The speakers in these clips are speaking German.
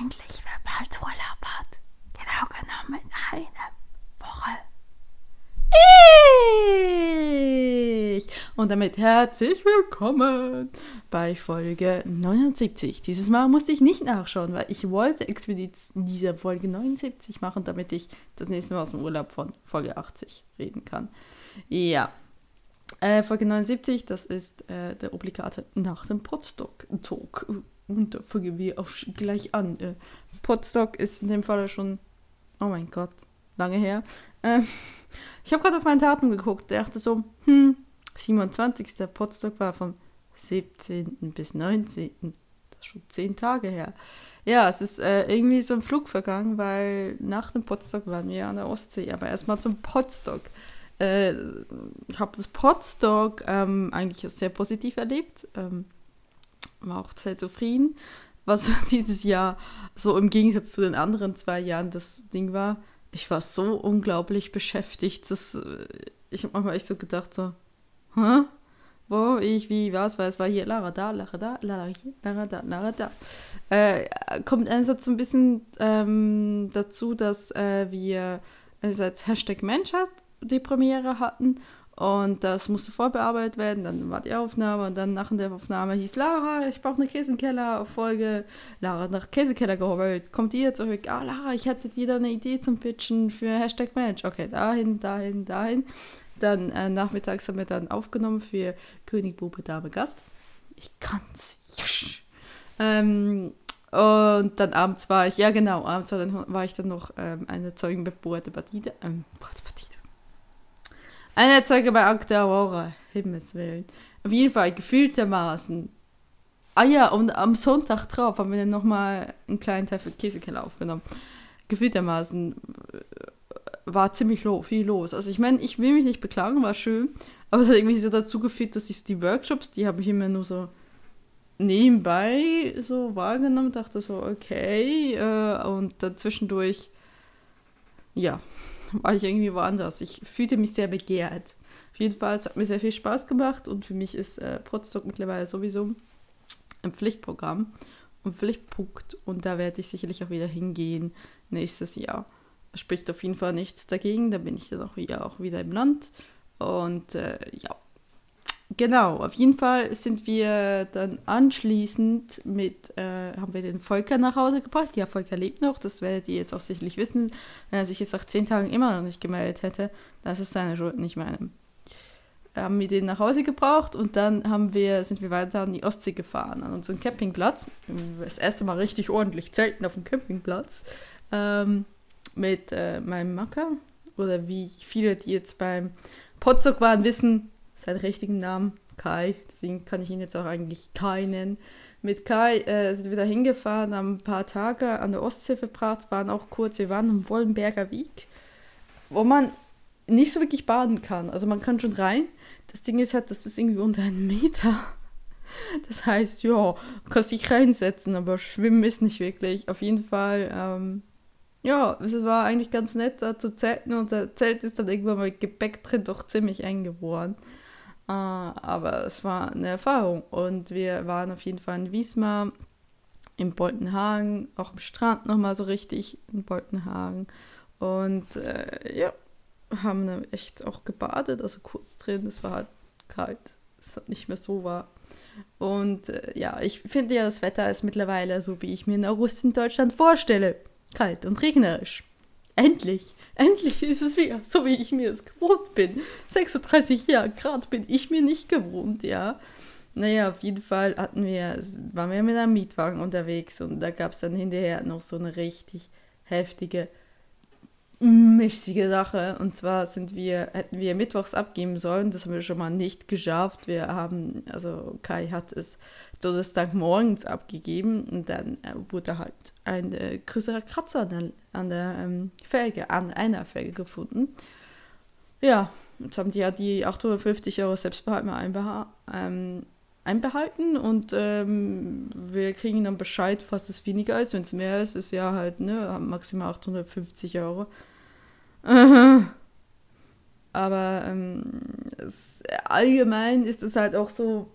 eigentlich, wer bald Urlaub hat? Genau genommen eine Woche. Ich! Und damit herzlich willkommen bei Folge 79. Dieses Mal musste ich nicht nachschauen, weil ich wollte explizit diese Folge 79 machen, damit ich das nächste Mal aus dem Urlaub von Folge 80 reden kann. Ja. Äh, Folge 79, das ist äh, der obligate nach dem Podstock-Talk. Und da fangen wir auch gleich an. Äh, Podstock ist in dem Fall schon, oh mein Gott, lange her. Ähm, ich habe gerade auf meinen Datum geguckt, dachte so, hm, 27. Podstock war vom 17. bis 19. Das ist schon zehn Tage her. Ja, es ist äh, irgendwie so ein Flug vergangen, weil nach dem Podstock waren wir an der Ostsee. Aber erstmal zum Podstock. Äh, ich habe das Podstock ähm, eigentlich sehr positiv erlebt. Ähm, war auch sehr zufrieden. Was dieses Jahr so im Gegensatz zu den anderen zwei Jahren das Ding war, ich war so unglaublich beschäftigt, dass äh, ich habe manchmal echt so gedacht, so, hä? Wo, ich, wie, was, weil es war hier Lara da, Lara da, Lara hier, Lara da, Lara da. Äh, kommt einerseits so ein bisschen ähm, dazu, dass äh, wir einerseits Hashtag Menschheit die Premiere hatten und das musste vorbearbeitet werden, dann war die Aufnahme und dann nach der Aufnahme hieß Lara, ich brauche eine Käsekeller-Folge. Lara nach Käsekeller geholt. Kommt ihr zurück? Ah, Lara, ich hätte dir da eine Idee zum Pitchen für Hashtag Match. Okay, dahin, dahin, dahin. Dann äh, nachmittags haben wir dann aufgenommen für König, Bube, Dame, Gast. Ich kann's. Ähm, und dann abends war ich, ja genau, abends war, dann, war ich dann noch ähm, eine Zeugenbebohrte Batide. Ähm. Eine Zeuge bei Akte Aurora, Himmelswillen. Auf jeden Fall gefühltermaßen. Ah ja, und am Sonntag drauf haben wir dann nochmal einen kleinen Teil für Käsekeller aufgenommen. Gefühltermaßen äh, war ziemlich lo viel los. Also ich meine, ich will mich nicht beklagen, war schön, aber es hat irgendwie so dazu geführt, dass ich die Workshops, die habe ich immer nur so nebenbei so wahrgenommen, dachte so, okay, äh, und dann zwischendurch, ja, war ich irgendwie woanders. Ich fühlte mich sehr begehrt. Auf jeden Fall, es hat mir sehr viel Spaß gemacht und für mich ist äh, Potsdok mittlerweile sowieso ein Pflichtprogramm und Pflichtpunkt und da werde ich sicherlich auch wieder hingehen nächstes Jahr. Spricht auf jeden Fall nichts dagegen, da bin ich dann auch wieder, auch wieder im Land und äh, ja, Genau, auf jeden Fall sind wir dann anschließend mit, äh, haben wir den Volker nach Hause gebracht. Ja, Volker lebt noch, das werdet ihr jetzt auch sicherlich wissen. Wenn er sich jetzt nach zehn Tagen immer noch nicht gemeldet hätte, das ist seine Schuld, nicht meine. Haben wir den nach Hause gebracht und dann haben wir, sind wir weiter an die Ostsee gefahren, an unseren Campingplatz. Das erste Mal richtig ordentlich zelten auf dem Campingplatz. Ähm, mit äh, meinem Macker. Oder wie viele, die jetzt beim Potsdok waren, wissen, seinen richtigen Namen, Kai. Deswegen kann ich ihn jetzt auch eigentlich Kai nennen. Mit Kai äh, sind wir da hingefahren, haben ein paar Tage an der Ostsee verbracht, waren auch kurz, wir waren am Wollenberger Weg, wo man nicht so wirklich baden kann. Also man kann schon rein. Das Ding ist halt, das ist irgendwie unter einem Meter. Das heißt, ja, kannst dich reinsetzen, aber schwimmen ist nicht wirklich. Auf jeden Fall, ähm, ja, es war eigentlich ganz nett da zu zelten und der Zelt ist dann irgendwann mit Gepäck drin doch ziemlich. Uh, aber es war eine Erfahrung und wir waren auf jeden Fall in Wiesmar, in Boltenhagen, auch am Strand nochmal so richtig in Boltenhagen und äh, ja, haben echt auch gebadet, also kurz drin, es war halt kalt, es hat nicht mehr so war. Und äh, ja, ich finde ja, das Wetter ist mittlerweile so, wie ich mir in August in Deutschland vorstelle. Kalt und regnerisch. Endlich, endlich ist es wieder so, wie ich mir es gewohnt bin. 36 Jahre Grad bin ich mir nicht gewohnt, ja. Naja, auf jeden Fall hatten wir, waren wir mit einem Mietwagen unterwegs und da gab es dann hinterher noch so eine richtig heftige mächtige Sache. Und zwar sind wir, hätten wir mittwochs abgeben sollen. Das haben wir schon mal nicht geschafft. Wir haben, also Kai hat es Donnerstag morgens abgegeben und dann äh, wurde halt ein äh, größerer Kratzer an der, an der ähm, Felge, an einer Felge gefunden. Ja, jetzt haben die ja die 850 Euro Selbstbehalt einbeha ähm, einbehalten und ähm, wir kriegen dann Bescheid, falls es weniger ist. Wenn es mehr ist, ist ja halt ne, maximal 850 Euro. Aber ähm, es, allgemein ist es halt auch so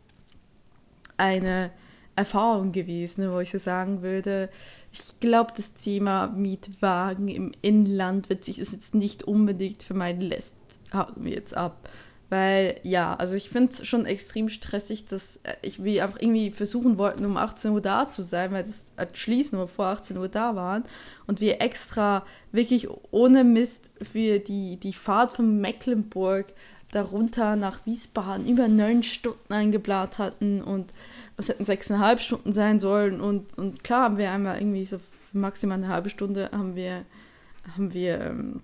eine Erfahrung gewesen, wo ich so sagen würde, ich glaube, das Thema Mietwagen im Inland wird sich das jetzt nicht unbedingt für meinen Lässt haken wir jetzt ab. Weil, ja, also ich finde es schon extrem stressig, dass äh, ich wir einfach irgendwie versuchen wollten, um 18 Uhr da zu sein, weil das Schließen wir vor 18 Uhr da waren. Und wir extra wirklich ohne Mist für die, die Fahrt von Mecklenburg darunter nach Wiesbaden über neun Stunden eingeplant hatten und es hätten sechseinhalb Stunden sein sollen. Und, und klar haben wir einmal irgendwie so maximal eine halbe Stunde haben wir, haben wir ähm,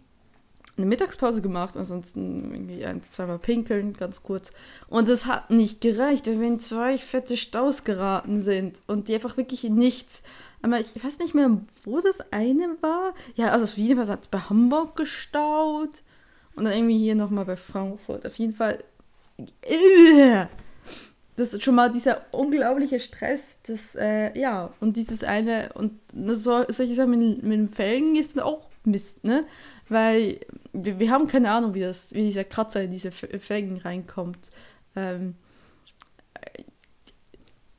eine Mittagspause gemacht, ansonsten irgendwie ein, zweimal pinkeln, ganz kurz. Und es hat nicht gereicht, weil wir in zwei fette Staus geraten sind und die einfach wirklich nichts. Aber ich weiß nicht mehr, wo das eine war. Ja, also auf jeden Fall hat es bei Hamburg gestaut und dann irgendwie hier nochmal bei Frankfurt. Auf jeden Fall. Das ist schon mal dieser unglaubliche Stress, das, äh, ja, und dieses eine, und so, solche Sachen mit, mit den Felgen ist dann auch Mist, ne? Weil wir, wir haben keine Ahnung, wie, das, wie dieser Kratzer in diese Felgen reinkommt. Ähm,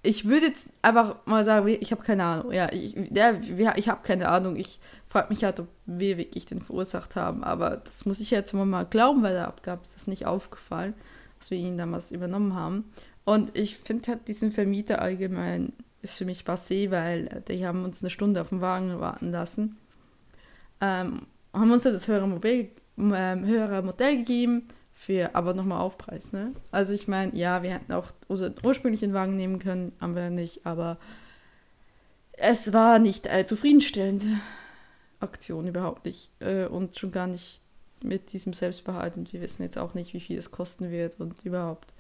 ich würde jetzt einfach mal sagen, ich habe keine Ahnung. Ja, ich, ja, ich habe keine Ahnung. Ich frage mich halt, ob wir wirklich den verursacht haben. Aber das muss ich jetzt mal glauben, weil der Abgabe ist das nicht aufgefallen, dass wir ihn damals übernommen haben. Und ich finde halt diesen Vermieter allgemein ist für mich passé, weil die haben uns eine Stunde auf dem Wagen warten lassen. Ähm, haben uns das höhere, Mobil, äh, höhere Modell gegeben, für aber nochmal Aufpreis. Ne? Also ich meine, ja, wir hätten auch unseren ursprünglichen Wagen nehmen können, haben wir nicht, aber es war nicht eine zufriedenstellende Aktion überhaupt nicht. Äh, und schon gar nicht mit diesem Selbstbehalt. Und wir wissen jetzt auch nicht, wie viel es kosten wird und überhaupt.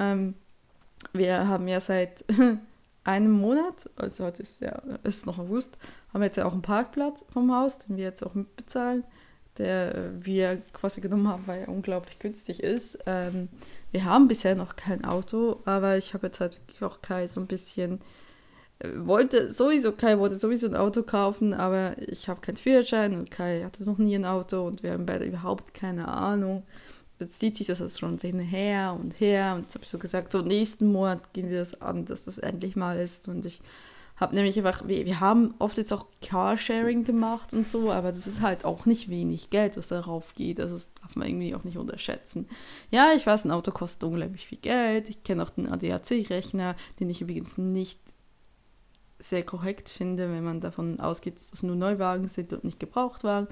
Ähm, wir haben ja seit einem Monat, also heute ist ja ist noch August, haben wir jetzt ja auch einen Parkplatz vom Haus, den wir jetzt auch mitbezahlen, der äh, wir quasi genommen haben, weil er unglaublich günstig ist. Ähm, wir haben bisher noch kein Auto, aber ich habe jetzt halt wirklich auch Kai so ein bisschen äh, wollte sowieso, Kai wollte sowieso ein Auto kaufen, aber ich habe keinen Führerschein und Kai hatte noch nie ein Auto und wir haben beide überhaupt keine Ahnung. Jetzt zieht sich das schon her und her und jetzt habe ich so gesagt, so nächsten Monat gehen wir das an, dass das endlich mal ist und ich habe nämlich einfach, wir, wir haben oft jetzt auch Carsharing gemacht und so, aber das ist halt auch nicht wenig Geld, was darauf geht. Also das darf man irgendwie auch nicht unterschätzen. Ja, ich weiß, ein Auto kostet unglaublich viel Geld. Ich kenne auch den ADAC-Rechner, den ich übrigens nicht sehr korrekt finde, wenn man davon ausgeht, dass es nur Neuwagen sind und nicht Gebrauchtwagen.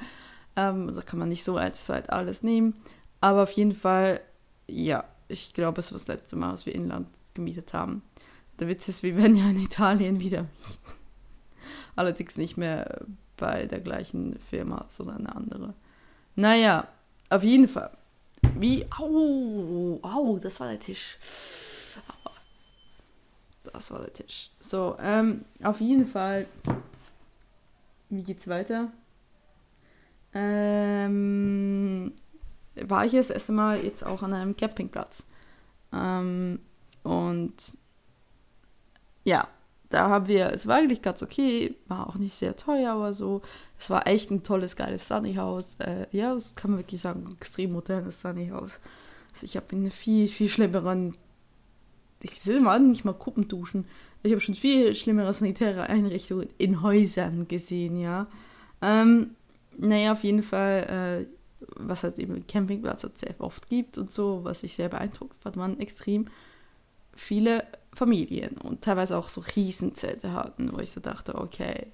Ähm, da kann man nicht so eins zu weit alles nehmen. Aber auf jeden Fall, ja, ich glaube, es war das letzte Mal, was wir Inland gemietet haben. Der Witz ist, wir werden ja in Italien wieder mieten. Allerdings nicht mehr bei der gleichen Firma, sondern eine andere. Naja, auf jeden Fall. Wie, au, au, das war der Tisch. Das war der Tisch. So, ähm, auf jeden Fall. Wie geht's weiter? Ähm, war ich das erste Mal jetzt auch an einem Campingplatz. Ähm, und ja, da haben wir, es war eigentlich ganz okay, war auch nicht sehr teuer aber so. Es war echt ein tolles, geiles Sunny-Haus. Äh, ja, das kann man wirklich sagen, ein extrem modernes Sunny-Haus. Also ich habe in viel, viel schlimmeren, ich sehe mal nicht mal Kuppenduschen. Ich habe schon viel schlimmere sanitäre Einrichtungen in Häusern gesehen, ja. Ähm, naja, auf jeden Fall, äh, was halt eben Campingplatz halt sehr oft gibt und so, was ich sehr beeindruckt fand, waren extrem viele Familien und teilweise auch so Riesenzelte hatten, wo ich so dachte, okay,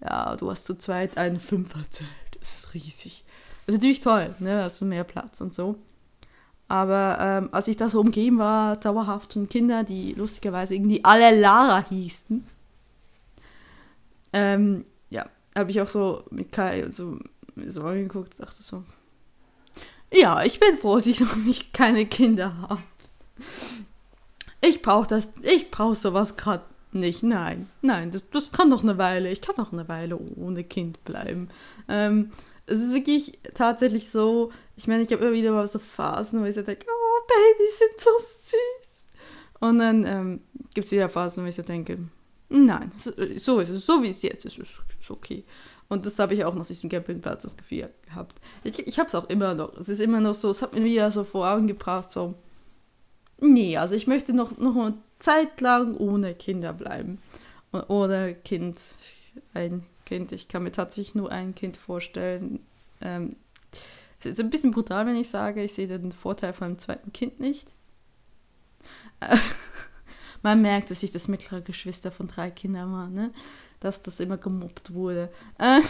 ja, du hast zu zweit ein Fünferzelt, das ist riesig. Das ist natürlich toll, ne, hast du mehr Platz und so. Aber ähm, als ich da so umgeben war, dauerhaft von Kindern, die lustigerweise irgendwie alle Lara hießen, ähm, ja, habe ich auch so mit Kai und so, so angeguckt dachte so, ja, ich bin froh, dass ich noch nicht keine Kinder habe ich brauche das, ich brauche sowas gerade nicht. Nein, nein, das, das kann doch eine Weile, ich kann doch eine Weile ohne Kind bleiben. Ähm, es ist wirklich tatsächlich so, ich meine, ich habe immer wieder mal so Phasen, wo ich so denke, oh, Babys sind so süß. Und dann ähm, gibt es wieder Phasen, wo ich so denke, nein, so ist es, so wie es jetzt ist, ist, ist okay. Und das habe ich auch nach diesem Campingplatz das Gefühl gehabt. Ich, ich habe es auch immer noch. Es ist immer noch so, es hat mir wieder so vor Augen gebracht, so, Nee, also ich möchte noch, noch Zeit lang ohne Kinder bleiben. Oder Kind, ein Kind. Ich kann mir tatsächlich nur ein Kind vorstellen. Ähm, es ist ein bisschen brutal, wenn ich sage, ich sehe den Vorteil von einem zweiten Kind nicht. man merkt, dass ich das mittlere Geschwister von drei Kindern war, ne? Dass das immer gemobbt wurde. Äh,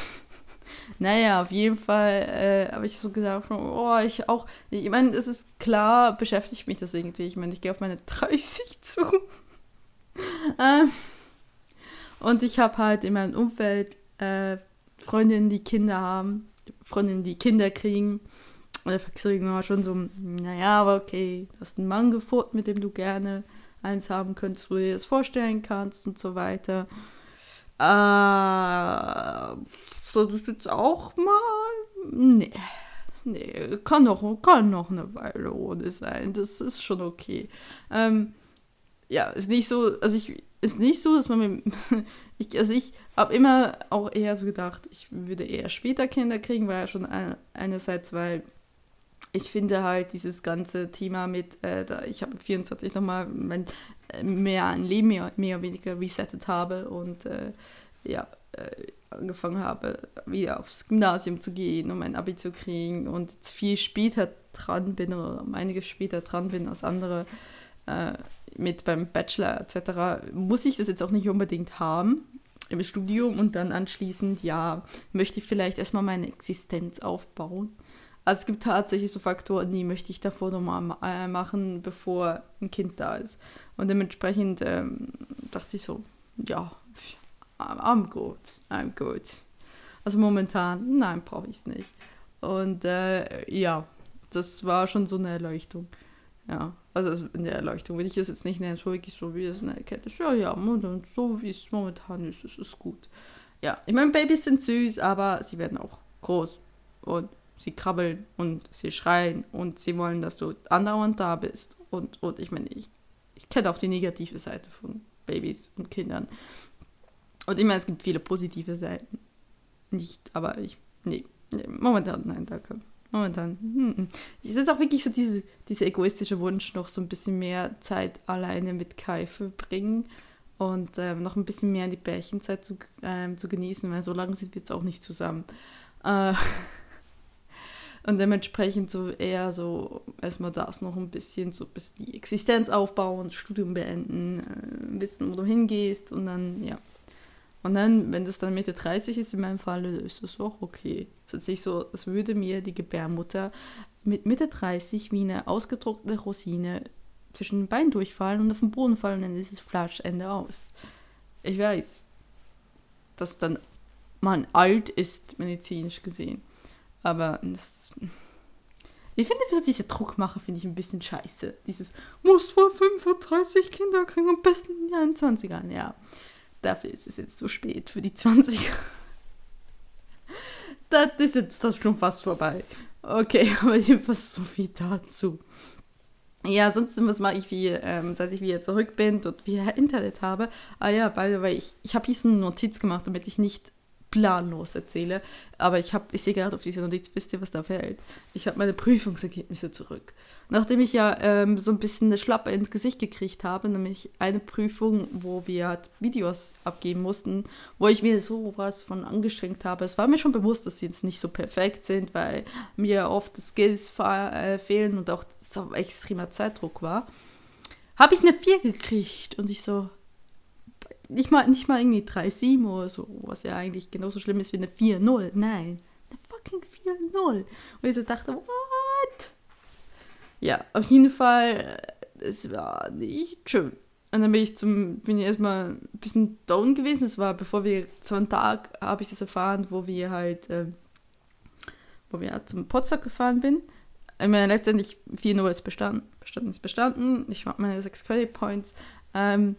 naja, auf jeden Fall äh, habe ich so gesagt, oh, ich auch, ich meine, es ist klar, beschäftigt mich das irgendwie. Ich meine, ich gehe auf meine 30 zu. ähm, und ich habe halt in meinem Umfeld äh, Freundinnen, die Kinder haben, Freundinnen, die Kinder kriegen. Und da kriegen wir schon so, naja, aber okay, du hast einen Mann gefunden, mit dem du gerne eins haben könntest, wo du dir das vorstellen kannst und so weiter. Äh, solltest du jetzt auch mal? Nee. Nee, kann noch, kann noch eine Weile ohne sein. Das ist schon okay. Ähm, ja, ist nicht so, also ich, ist nicht so, dass man mit, ich, also ich habe immer auch eher so gedacht, ich würde eher später Kinder kriegen, weil schon ein, einerseits, weil ich finde halt dieses ganze Thema mit, äh, da ich habe 24 nochmal mein, äh, mehr ein Leben mehr, mehr oder weniger resettet habe und äh, ja, äh, angefangen habe, wieder aufs Gymnasium zu gehen, um mein Abi zu kriegen und jetzt viel später dran bin oder um einiges später dran bin als andere äh, mit beim Bachelor etc., muss ich das jetzt auch nicht unbedingt haben im Studium und dann anschließend, ja, möchte ich vielleicht erstmal meine Existenz aufbauen. Also es gibt tatsächlich so Faktoren, die möchte ich davor nochmal äh, machen, bevor ein Kind da ist. Und dementsprechend ähm, dachte ich so, ja, I'm good, I'm good. Also momentan, nein, brauche ich es nicht. Und äh, ja, das war schon so eine Erleuchtung. Ja, also eine Erleuchtung, wenn ich es jetzt nicht nenne, so wirklich so wie es eine Erkenntnis. Ja, ja, so wie es momentan ist, ist es gut. Ja, ich meine, Babys sind süß, aber sie werden auch groß. Und sie krabbeln und sie schreien und sie wollen, dass du andauernd da bist. Und, und ich meine, ich, ich kenne auch die negative Seite von Babys und Kindern. Und ich meine, es gibt viele positive Seiten. Nicht, aber ich, nee, nee momentan, nein, danke. Momentan. Hm, hm. Es ist auch wirklich so diese, dieser egoistische Wunsch, noch so ein bisschen mehr Zeit alleine mit Kai verbringen und ähm, noch ein bisschen mehr die Bärchenzeit zu, ähm, zu genießen, weil so lange sind wir jetzt auch nicht zusammen. Äh, und dementsprechend so eher so erstmal das noch ein bisschen, so ein bisschen die Existenz aufbauen, Studium beenden, äh, bisschen, wo du hingehst und dann, ja. Und dann, wenn das dann Mitte 30 ist, in meinem Fall, ist das auch okay. Es ist nicht so, als würde mir die Gebärmutter mit Mitte 30 wie eine ausgedruckte Rosine zwischen den Beinen durchfallen und auf den Boden fallen und dann ist das Flaschende aus. Ich weiß, dass dann man alt ist, medizinisch gesehen. Aber das, ich finde diese Druckmache finde ich ein bisschen scheiße. Dieses muss vor 35 Kinder kriegen, am besten in den 20ern. Ja, dafür ist es jetzt zu spät für die 20er. das ist jetzt das schon fast vorbei. Okay, aber jedenfalls so viel dazu. Ja, sonst was mache ich, wie, ähm, seit ich wieder zurück bin und wieder Internet habe. Ah ja, weil ich, ich habe hier so eine Notiz gemacht, damit ich nicht planlos erzähle. Aber ich, hab, ich sehe gerade auf dieser Notiz, wisst ihr, was da fällt? Ich habe meine Prüfungsergebnisse zurück. Nachdem ich ja ähm, so ein bisschen eine Schlappe ins Gesicht gekriegt habe, nämlich eine Prüfung, wo wir halt Videos abgeben mussten, wo ich mir so was von angestrengt habe. Es war mir schon bewusst, dass sie jetzt nicht so perfekt sind, weil mir oft Skills äh, fehlen und auch so extremer Zeitdruck war. Habe ich eine 4 gekriegt und ich so, nicht mal, nicht mal irgendwie 3-7 oder so, was ja eigentlich genauso schlimm ist wie eine 4-0. Nein, eine fucking 4-0. Und ich so dachte, what? Ja, auf jeden Fall, es war nicht schön. Und dann bin ich zum, bin ich erstmal ein bisschen down gewesen. Das war, bevor wir, so einen Tag habe ich das erfahren, wo wir halt, äh, wo wir halt zum Potsdam gefahren bin. Ich meine, letztendlich 4-0 ist bestanden. Bestanden ist bestanden. Ich habe meine 6 Credit Points. Ähm,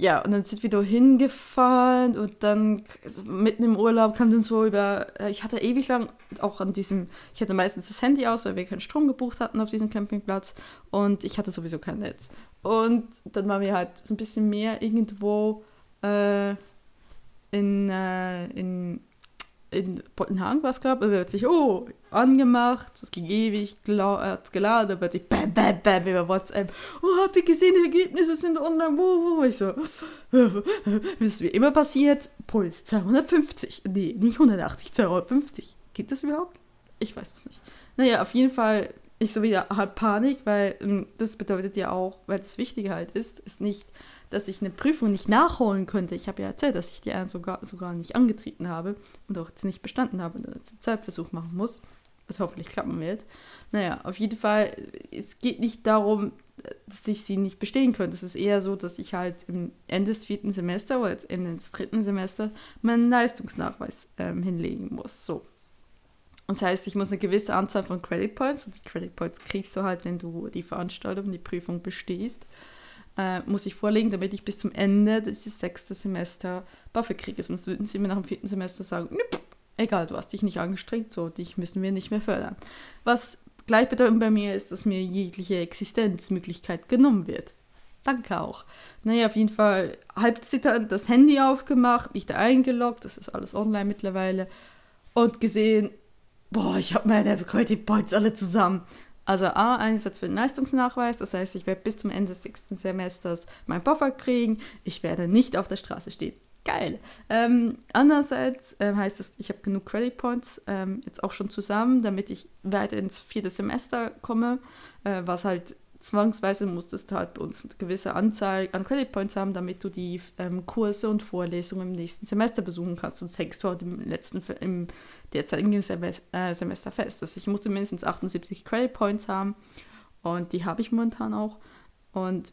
ja, und dann sind wir da hingefahren und dann mitten im Urlaub kam dann so über, äh, ich hatte ewig lang auch an diesem, ich hatte meistens das Handy aus, weil wir keinen Strom gebucht hatten auf diesem Campingplatz und ich hatte sowieso kein Netz. Und dann waren wir halt so ein bisschen mehr irgendwo äh, in, äh, in in Pottenhagen war es, glaube ich, sich, oh, angemacht, es ging ewig, hat es geladen, sich bam, bam, bam, über WhatsApp, oh, habt ihr gesehen, die Ergebnisse sind online, wo, wo, ich so, wie es wie immer passiert, Puls 250, nee, nicht 180, 250, geht das überhaupt? Ich weiß es nicht. Naja, auf jeden Fall, ich so wieder halb Panik, weil ähm, das bedeutet ja auch, weil das Wichtige halt ist, ist nicht, dass ich eine Prüfung nicht nachholen könnte. Ich habe ja erzählt, dass ich die sogar, sogar nicht angetreten habe und auch jetzt nicht bestanden habe und einen Zeitversuch machen muss, was hoffentlich klappen wird. Naja, auf jeden Fall, es geht nicht darum, dass ich sie nicht bestehen könnte. Es ist eher so, dass ich halt im Ende des vierten Semesters oder jetzt Ende des dritten Semesters meinen Leistungsnachweis ähm, hinlegen muss. So. Das heißt, ich muss eine gewisse Anzahl von Credit Points, und die Credit Points kriegst du halt, wenn du die Veranstaltung, die Prüfung bestehst, äh, muss ich vorlegen, damit ich bis zum Ende des sechsten Semester Buffer kriege. Sonst würden sie mir nach dem vierten Semester sagen, Nüpp, egal, du hast dich nicht angestrengt, so, dich müssen wir nicht mehr fördern. Was gleichbedeutend bei mir ist, dass mir jegliche Existenzmöglichkeit genommen wird. Danke auch. Naja, auf jeden Fall halb zitternd das Handy aufgemacht, mich da eingeloggt, das ist alles online mittlerweile, und gesehen, boah, ich habe meine Credit Points alle zusammen. Also A, Einsatz für den Leistungsnachweis, das heißt, ich werde bis zum Ende des sechsten Semesters meinen Buffer kriegen, ich werde nicht auf der Straße stehen. Geil. Ähm, andererseits äh, heißt es, ich habe genug Credit Points ähm, jetzt auch schon zusammen, damit ich weiter ins vierte Semester komme, äh, was halt zwangsweise musstest du halt uns eine gewisse Anzahl an Credit Points haben, damit du die ähm, Kurse und Vorlesungen im nächsten Semester besuchen kannst. Sonst hängst du halt im letzten, im derzeitigen Semester, äh, Semester fest. Also ich musste mindestens 78 Credit Points haben und die habe ich momentan auch. Und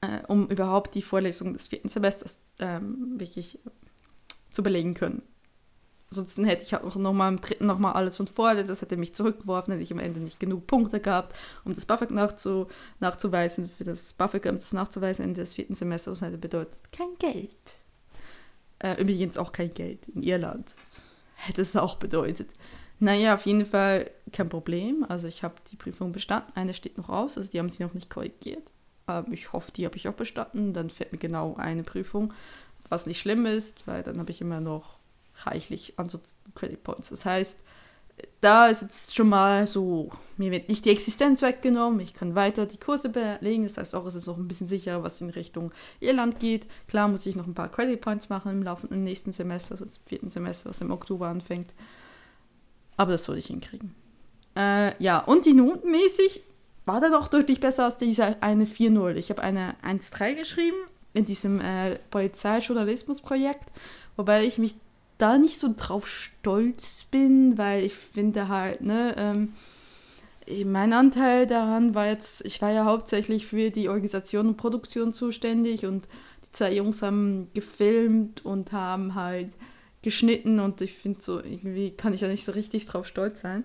äh, um überhaupt die Vorlesung des vierten Semesters ähm, wirklich zu belegen können. Ansonsten hätte ich auch noch mal im dritten noch mal alles von vorne, das hätte mich zurückgeworfen, hätte ich am Ende nicht genug Punkte gehabt, um das BAföG nachzu, nachzuweisen, für das BAföG, um das nachzuweisen Ende des vierten Semesters, das hätte bedeutet kein Geld. Äh, übrigens auch kein Geld in Irland. Hätte es auch bedeutet. Naja, auf jeden Fall kein Problem. Also ich habe die Prüfung bestanden. Eine steht noch aus, also die haben sie noch nicht korrigiert. Ähm, ich hoffe, die habe ich auch bestanden. Dann fällt mir genau eine Prüfung, was nicht schlimm ist, weil dann habe ich immer noch reichlich ansonsten Credit Points. Das heißt, da ist jetzt schon mal so, mir wird nicht die Existenz weggenommen, ich kann weiter die Kurse belegen, das heißt auch, es ist auch ein bisschen sicherer, was in Richtung Irland geht. Klar muss ich noch ein paar Credit Points machen im Laufe im nächsten Semester, also im vierten Semester, was im Oktober anfängt. Aber das soll ich hinkriegen. Äh, ja, und die notenmäßig war da doch deutlich besser als diese eine 4.0. Ich habe eine 1.3 geschrieben in diesem äh, Polizeijournalismusprojekt, wobei ich mich da nicht so drauf stolz bin, weil ich finde halt, ne, ähm, mein Anteil daran war jetzt, ich war ja hauptsächlich für die Organisation und Produktion zuständig und die zwei Jungs haben gefilmt und haben halt geschnitten und ich finde so, irgendwie kann ich ja nicht so richtig drauf stolz sein.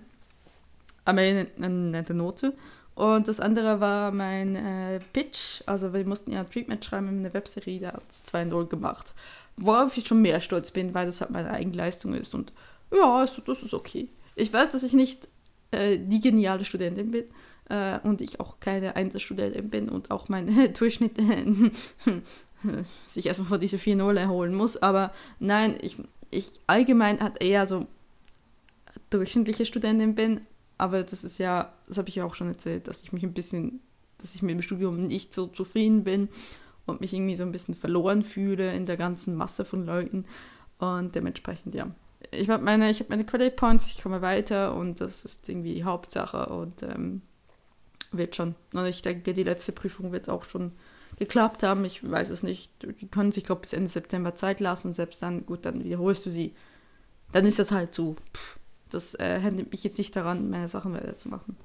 Aber eine, eine nette Note. Und das andere war mein äh, Pitch, also wir mussten ja ein Treatment schreiben in einer Webserie, da hat es 2-0 gemacht worauf ich schon mehr stolz bin, weil das halt meine Eigenleistung ist. Und ja, also das ist okay. Ich weiß, dass ich nicht äh, die geniale Studentin bin äh, und ich auch keine Einzelstudentin bin und auch mein Durchschnitt sich erstmal vor diese 4-0 erholen muss. Aber nein, ich, ich allgemein hat eher so durchschnittliche Studentin bin, aber das ist ja, das habe ich ja auch schon erzählt, dass ich mich ein bisschen, dass ich mit dem Studium nicht so zufrieden bin und mich irgendwie so ein bisschen verloren fühle in der ganzen Masse von Leuten. Und dementsprechend, ja. Ich habe meine, hab meine Credit Points, ich komme weiter und das ist irgendwie die Hauptsache und ähm, wird schon. Und ich denke, die letzte Prüfung wird auch schon geklappt haben. Ich weiß es nicht. Die können sich, glaube ich, bis Ende September Zeit lassen selbst dann, gut, dann wiederholst du sie. Dann ist das halt so. Pff, das äh, hindert mich jetzt nicht daran, meine Sachen weiterzumachen.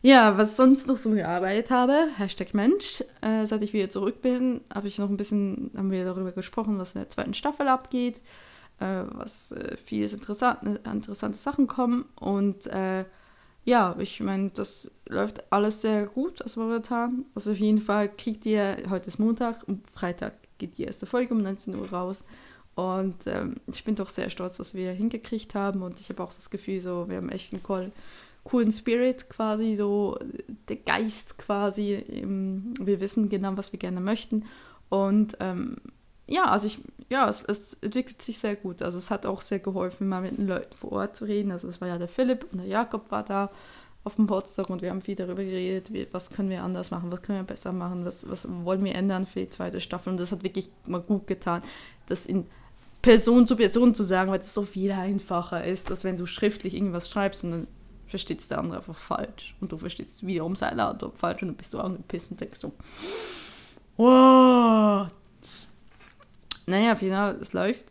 Ja, was sonst noch so gearbeitet habe, Hashtag Mensch, äh, seit ich wieder zurück bin, habe ich noch ein bisschen, haben wir darüber gesprochen, was in der zweiten Staffel abgeht, äh, was äh, vieles interessante, interessante Sachen kommen und äh, ja, ich meine, das läuft alles sehr gut, also momentan. Also auf jeden Fall kriegt ihr, heute ist Montag, und Freitag geht die erste Folge um 19 Uhr raus. Und ähm, ich bin doch sehr stolz, was wir hingekriegt haben. Und ich habe auch das Gefühl, so, wir haben echt einen coolen, coolen Spirit quasi, so der Geist quasi. Wir wissen genau, was wir gerne möchten. Und ähm, ja, also ich, ja, es, es, entwickelt sich sehr gut. Also es hat auch sehr geholfen, mal mit den Leuten vor Ort zu reden. Also es war ja der Philipp und der Jakob war da auf dem Potsdam und wir haben viel darüber geredet, wie, was können wir anders machen, was können wir besser machen, was, was wollen wir ändern für die zweite Staffel. Und das hat wirklich mal gut getan, das in Person zu Person zu sagen, weil es so viel einfacher ist, als wenn du schriftlich irgendwas schreibst und dann versteht es der andere einfach falsch. Und du verstehst wiederum seine Antwort falsch und dann bist du angepisst und denkst so, what? Naja, auf jeden Fall, es läuft.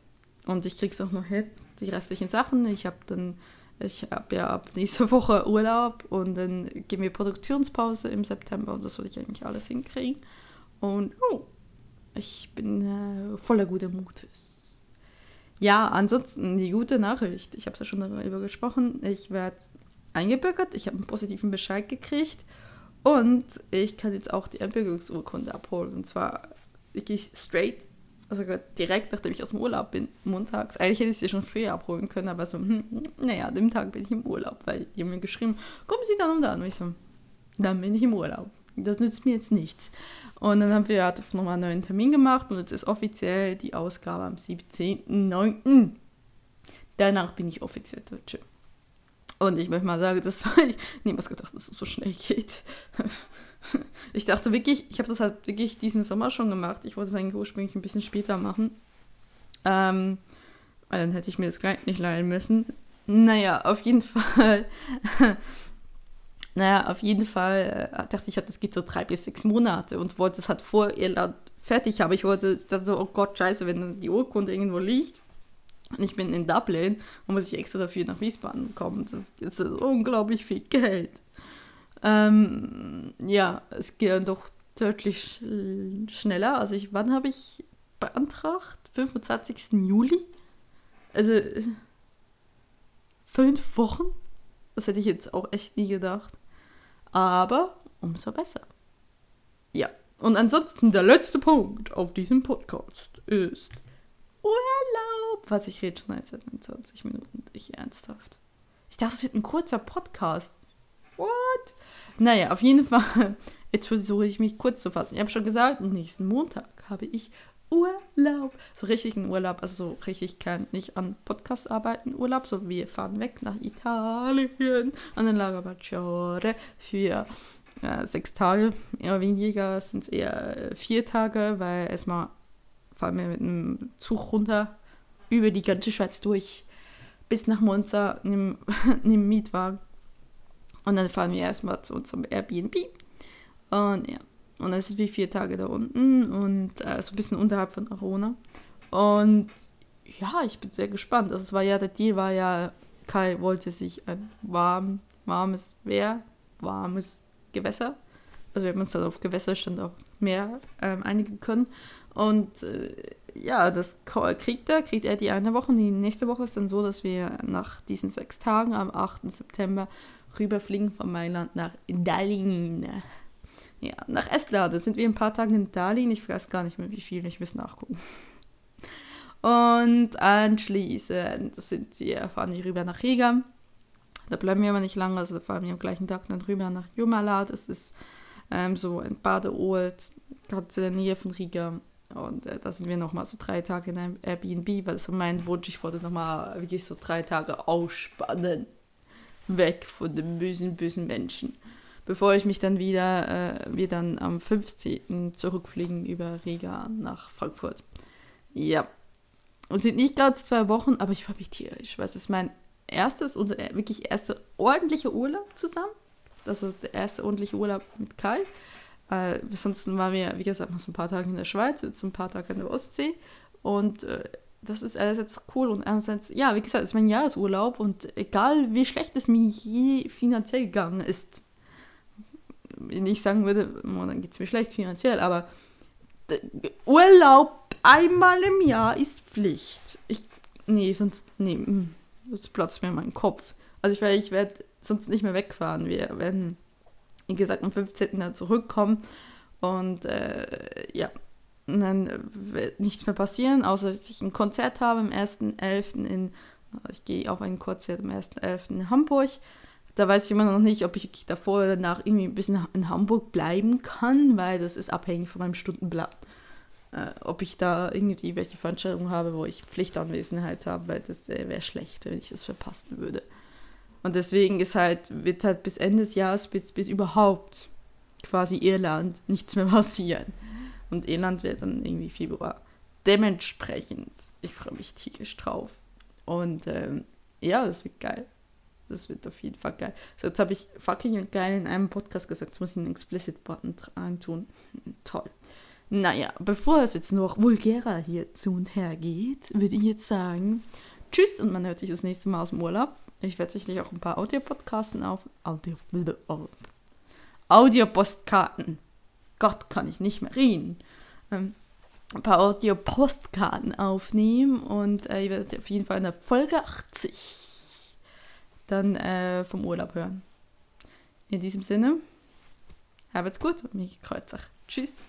Und ich krieg's auch noch hin, die restlichen Sachen. Ich habe dann, ich habe ja ab nächste Woche Urlaub und dann gehen wir Produktionspause im September und das soll ich eigentlich alles hinkriegen. Und oh, ich bin äh, voller guter Mutes. Ja, ansonsten die gute Nachricht. Ich habe es ja schon darüber gesprochen. Ich werde eingebürgert. Ich habe einen positiven Bescheid gekriegt. Und ich kann jetzt auch die Einbürgerungsurkunde abholen. Und zwar wirklich straight also direkt nachdem ich aus dem Urlaub bin, montags. Eigentlich hätte ich sie schon früher abholen können, aber so, hm, naja, dem Tag bin ich im Urlaub, weil die haben mir geschrieben, kommen Sie dann und dann. Und ich so, dann bin ich im Urlaub. Das nützt mir jetzt nichts. Und dann haben wir halt nochmal einen neuen Termin gemacht und jetzt ist offiziell die Ausgabe am 17.09. Danach bin ich offiziell Deutsche. Und ich möchte mal sagen, das war, ich niemals gedacht, dass es so schnell geht. Ich dachte wirklich, ich habe das halt wirklich diesen Sommer schon gemacht. Ich wollte es eigentlich ursprünglich ein bisschen später machen. Ähm, weil dann hätte ich mir das Kleid nicht leihen müssen. Naja, auf jeden Fall. Naja, auf jeden Fall äh, dachte ich, das geht so drei bis sechs Monate und wollte es halt vor Irland fertig haben. Ich wollte dann so, oh Gott, scheiße, wenn die Urkunde irgendwo liegt und ich bin in Dublin und muss ich extra dafür nach Wiesbaden kommen. Das ist unglaublich viel Geld. Ähm, ja, es geht dann doch deutlich schneller. Also ich, wann habe ich beantragt? 25. Juli? Also fünf Wochen? Das hätte ich jetzt auch echt nie gedacht. Aber umso besser. Ja. Und ansonsten der letzte Punkt auf diesem Podcast ist Urlaub. Was ich rede schon seit 20 Minuten. Ich ernsthaft. Ich dachte, es wird ein kurzer Podcast. What? Naja, auf jeden Fall. Jetzt versuche ich mich kurz zu fassen. Ich habe schon gesagt, nächsten Montag habe ich Urlaub. So richtig ein Urlaub, also so richtig kein, nicht an Podcast arbeiten Urlaub, so wir fahren weg nach Italien an den Lago Maggiore für äh, sechs Tage. Eher weniger sind es eher vier Tage, weil erstmal fahren wir mit einem Zug runter über die ganze Schweiz durch bis nach Monza in einem Mietwagen und dann fahren wir erstmal zu unserem Airbnb. Und ja, und es ist wie vier Tage da unten und äh, so ein bisschen unterhalb von Arona. Und ja, ich bin sehr gespannt. Also es war ja, der Deal war ja, Kai wollte sich ein warm, warmes Meer, warmes Gewässer. Also wir haben uns dann auf Gewässerstand auch mehr ähm, einigen können. Und äh, ja, das kriegt er, kriegt er die eine Woche. Und die nächste Woche ist dann so, dass wir nach diesen sechs Tagen am 8. September rüberfliegen von Mailand nach Dallin. Ja, nach Estland. Da sind wir ein paar Tage in Dallin. Ich weiß gar nicht mehr, wie viel. Ich muss nachgucken. Und anschließend sind wir, fahren wir rüber nach Riga. Da bleiben wir aber nicht lange, also fahren wir am gleichen Tag dann rüber nach Jumala. Das ist ähm, so ein Badeort, ganz in der Nähe von Riga. Und äh, da sind wir nochmal so drei Tage in einem Airbnb, weil das war mein Wunsch. Ich wollte nochmal wirklich so drei Tage ausspannen weg von den bösen, bösen Menschen. Bevor ich mich dann wieder, äh, wir dann am 15. zurückfliegen über Riga nach Frankfurt. Ja. Es sind nicht ganz zwei Wochen, aber ich freue mich tierisch, weil es ist mein erstes, unser wirklich erster ordentlicher Urlaub zusammen. Also der erste ordentliche Urlaub mit Kai. Äh, sonst waren wir, wie gesagt, mal so ein paar Tage in der Schweiz, jetzt ein paar Tage in der Ostsee. Und äh, das ist einerseits cool und andererseits, ja, wie gesagt, es ist mein Jahresurlaub und egal wie schlecht es mir je finanziell gegangen ist, wenn ich sagen würde, dann geht es mir schlecht finanziell, aber Urlaub einmal im Jahr ist Pflicht. Ich, nee, sonst, nee, hm, das platzt mir mein Kopf. Also ich, ich werde sonst nicht mehr wegfahren. Wir werden, wie gesagt, am 15. zurückkommen und äh, ja, und dann wird nichts mehr passieren, außer dass ich ein Konzert habe am 1.11. in, ich gehe auf ein Konzert am 1.11. in Hamburg. Da weiß ich immer noch nicht, ob ich davor oder danach irgendwie ein bisschen in Hamburg bleiben kann, weil das ist abhängig von meinem Stundenplan. äh, ob ich da irgendwie welche Veranstaltungen habe, wo ich Pflichtanwesenheit habe, weil das äh, wäre schlecht, wenn ich das verpassen würde. Und deswegen ist halt, wird halt bis Ende des Jahres, bis, bis überhaupt quasi Irland nichts mehr passieren. Und Irland wird dann irgendwie Februar. Dementsprechend, ich freue mich tierisch drauf. Und ähm, ja, das wird geil. Das wird auf jeden Fall geil. So, jetzt habe ich fucking geil in einem Podcast gesagt, jetzt muss ich einen Explicit-Button tun. Toll. Naja, bevor es jetzt noch vulgärer hier zu und her geht, würde ich jetzt sagen, tschüss und man hört sich das nächste Mal aus dem Urlaub. Ich werde sicherlich auch ein paar Audio-Podcasten auf. Audio. Audio-Postkarten. Gott, kann ich nicht mehr reden. Ähm, ein paar Audio-Postkarten aufnehmen und äh, ihr werdet auf jeden Fall in der Folge 80 dann äh, vom Urlaub hören. In diesem Sinne, habt's gut und mich kreuzt euch. Tschüss.